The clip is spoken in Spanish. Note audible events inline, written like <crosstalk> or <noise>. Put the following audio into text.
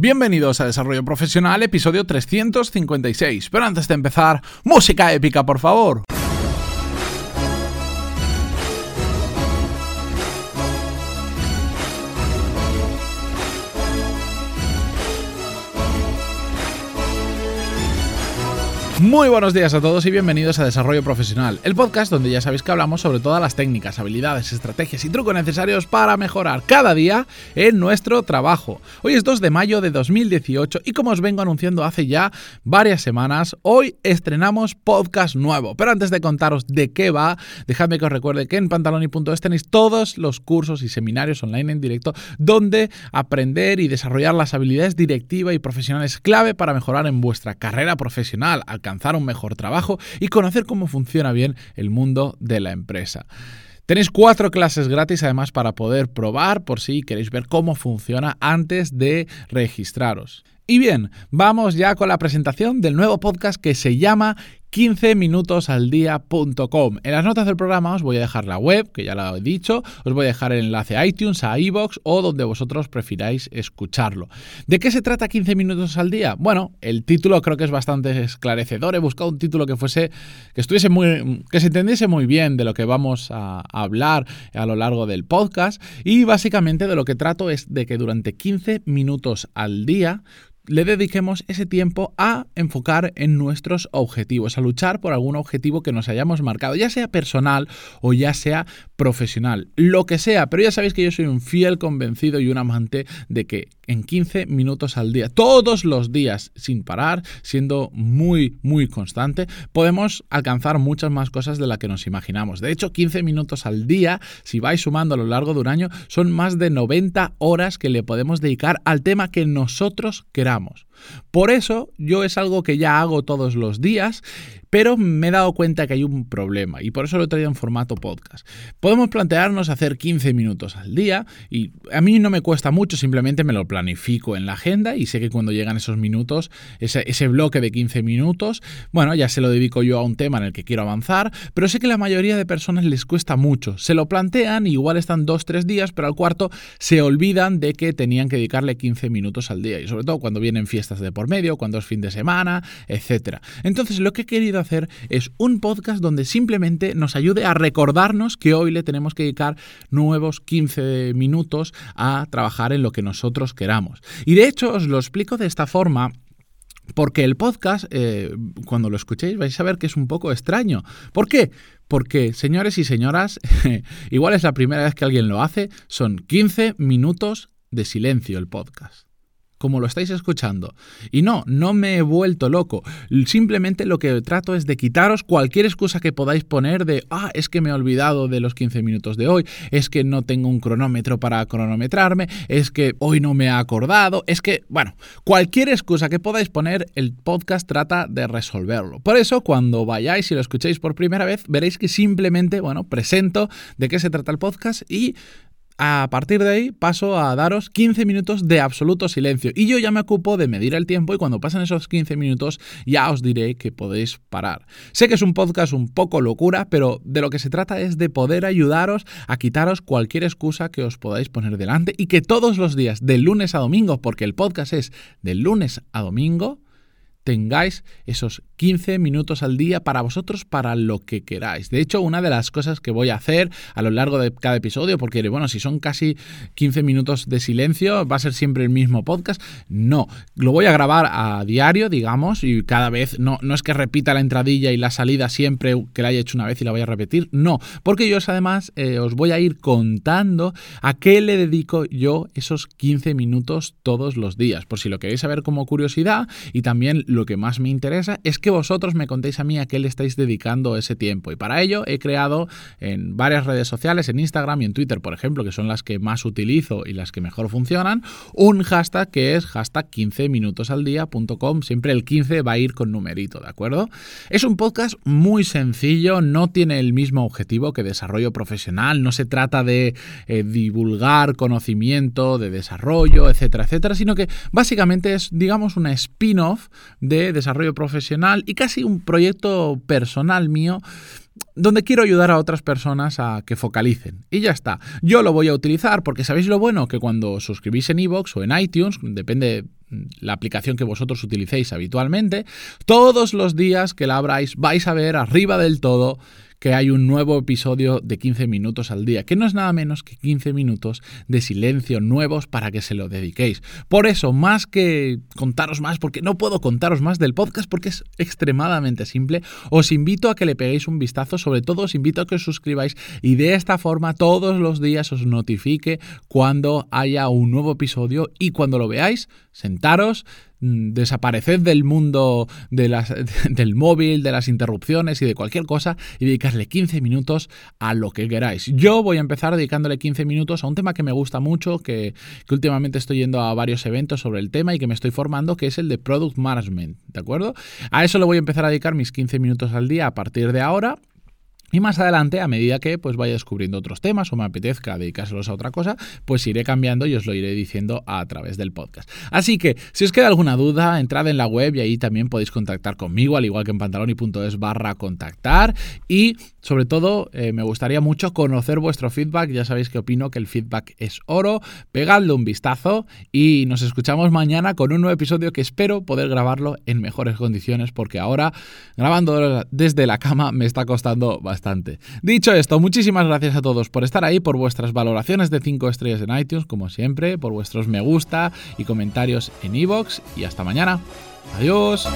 Bienvenidos a Desarrollo Profesional, episodio 356. Pero antes de empezar, música épica, por favor. Muy buenos días a todos y bienvenidos a Desarrollo Profesional, el podcast donde ya sabéis que hablamos sobre todas las técnicas, habilidades, estrategias y trucos necesarios para mejorar cada día en nuestro trabajo. Hoy es 2 de mayo de 2018 y como os vengo anunciando hace ya varias semanas, hoy estrenamos podcast nuevo. Pero antes de contaros de qué va, dejadme que os recuerde que en pantaloni.es tenéis todos los cursos y seminarios online en directo donde aprender y desarrollar las habilidades directiva y profesionales clave para mejorar en vuestra carrera profesional un mejor trabajo y conocer cómo funciona bien el mundo de la empresa. Tenéis cuatro clases gratis además para poder probar por si queréis ver cómo funciona antes de registraros. Y bien, vamos ya con la presentación del nuevo podcast que se llama 15minutosaldia.com. En las notas del programa os voy a dejar la web, que ya lo he dicho, os voy a dejar el enlace a iTunes, a iBox o donde vosotros prefiráis escucharlo. ¿De qué se trata 15 minutos al día? Bueno, el título creo que es bastante esclarecedor. He buscado un título que fuese que estuviese muy que se entendiese muy bien de lo que vamos a hablar a lo largo del podcast y básicamente de lo que trato es de que durante 15 minutos al día le dediquemos ese tiempo a enfocar en nuestros objetivos, a luchar por algún objetivo que nos hayamos marcado, ya sea personal o ya sea profesional, lo que sea, pero ya sabéis que yo soy un fiel convencido y un amante de que en 15 minutos al día, todos los días, sin parar, siendo muy, muy constante, podemos alcanzar muchas más cosas de las que nos imaginamos. De hecho, 15 minutos al día, si vais sumando a lo largo de un año, son más de 90 horas que le podemos dedicar al tema que nosotros queramos estamos. Por eso yo es algo que ya hago todos los días, pero me he dado cuenta que hay un problema y por eso lo he traído en formato podcast. Podemos plantearnos hacer 15 minutos al día y a mí no me cuesta mucho, simplemente me lo planifico en la agenda y sé que cuando llegan esos minutos, ese, bloque de 15 minutos, bueno, ya se lo dedico yo a un tema en el que quiero avanzar, pero sé que la mayoría de personas les cuesta mucho. Se lo plantean, igual están 2-3 días, pero al cuarto se olvidan de que tenían que dedicarle 15 minutos al día y sobre todo cuando vienen fiestas de por medio, cuando es fin de semana, etc. Entonces lo que he querido hacer es un podcast donde simplemente nos ayude a recordarnos que hoy le tenemos que dedicar nuevos 15 minutos a trabajar en lo que nosotros queramos. Y de hecho os lo explico de esta forma porque el podcast, eh, cuando lo escuchéis, vais a ver que es un poco extraño. ¿Por qué? Porque, señores y señoras, <laughs> igual es la primera vez que alguien lo hace, son 15 minutos de silencio el podcast como lo estáis escuchando. Y no, no me he vuelto loco. Simplemente lo que trato es de quitaros cualquier excusa que podáis poner de, ah, es que me he olvidado de los 15 minutos de hoy, es que no tengo un cronómetro para cronometrarme, es que hoy no me he acordado, es que, bueno, cualquier excusa que podáis poner, el podcast trata de resolverlo. Por eso, cuando vayáis y lo escuchéis por primera vez, veréis que simplemente, bueno, presento de qué se trata el podcast y a partir de ahí paso a daros 15 minutos de absoluto silencio y yo ya me ocupo de medir el tiempo y cuando pasen esos 15 minutos ya os diré que podéis parar. Sé que es un podcast un poco locura, pero de lo que se trata es de poder ayudaros a quitaros cualquier excusa que os podáis poner delante y que todos los días, de lunes a domingo, porque el podcast es de lunes a domingo, tengáis esos 15 minutos al día para vosotros, para lo que queráis. De hecho, una de las cosas que voy a hacer a lo largo de cada episodio, porque bueno, si son casi 15 minutos de silencio, va a ser siempre el mismo podcast. No, lo voy a grabar a diario, digamos, y cada vez, no, no es que repita la entradilla y la salida siempre que la haya hecho una vez y la voy a repetir, no, porque yo además eh, os voy a ir contando a qué le dedico yo esos 15 minutos todos los días, por si lo queréis saber como curiosidad y también lo que más me interesa es que vosotros me contéis a mí a qué le estáis dedicando ese tiempo. Y para ello he creado en varias redes sociales, en Instagram y en Twitter, por ejemplo, que son las que más utilizo y las que mejor funcionan, un hashtag que es hashtag 15 minutos al día.com. Siempre el 15 va a ir con numerito, ¿de acuerdo? Es un podcast muy sencillo, no tiene el mismo objetivo que desarrollo profesional, no se trata de eh, divulgar conocimiento, de desarrollo, etcétera, etcétera, sino que básicamente es, digamos, una spin-off de desarrollo profesional y casi un proyecto personal mío donde quiero ayudar a otras personas a que focalicen. Y ya está. Yo lo voy a utilizar porque sabéis lo bueno que cuando suscribís en iVoox o en iTunes, depende la aplicación que vosotros utilicéis habitualmente, todos los días que la abráis vais a ver arriba del todo que hay un nuevo episodio de 15 minutos al día, que no es nada menos que 15 minutos de silencio nuevos para que se lo dediquéis. Por eso, más que contaros más, porque no puedo contaros más del podcast porque es extremadamente simple, os invito a que le peguéis un vistazo, sobre todo os invito a que os suscribáis y de esta forma todos los días os notifique cuando haya un nuevo episodio y cuando lo veáis, sentaros, desapareced del mundo <laughs> del móvil, de las interrupciones y de cualquier cosa y dedicarle 15 minutos a lo que queráis. Yo voy a empezar dedicándole 15 minutos a un tema que me gusta mucho, que, que últimamente estoy yendo a varios eventos sobre el tema y que me estoy formando, que es el de Product Management, ¿de acuerdo? A eso le voy a empezar a dedicar mis 15 minutos al día a partir de ahora y más adelante, a medida que pues vaya descubriendo otros temas o me apetezca dedicárselos a otra cosa, pues iré cambiando y os lo iré diciendo a través del podcast. Así que, si os queda alguna duda, entrad en la web y ahí también podéis contactar conmigo, al igual que en pantaloni.es barra contactar. Y sobre todo, eh, me gustaría mucho conocer vuestro feedback. Ya sabéis que opino que el feedback es oro. Pegadle un vistazo y nos escuchamos mañana con un nuevo episodio que espero poder grabarlo en mejores condiciones porque ahora grabando desde la cama me está costando bastante Dicho esto, muchísimas gracias a todos por estar ahí, por vuestras valoraciones de 5 estrellas en iTunes, como siempre, por vuestros me gusta y comentarios en iVoox y hasta mañana. Adiós.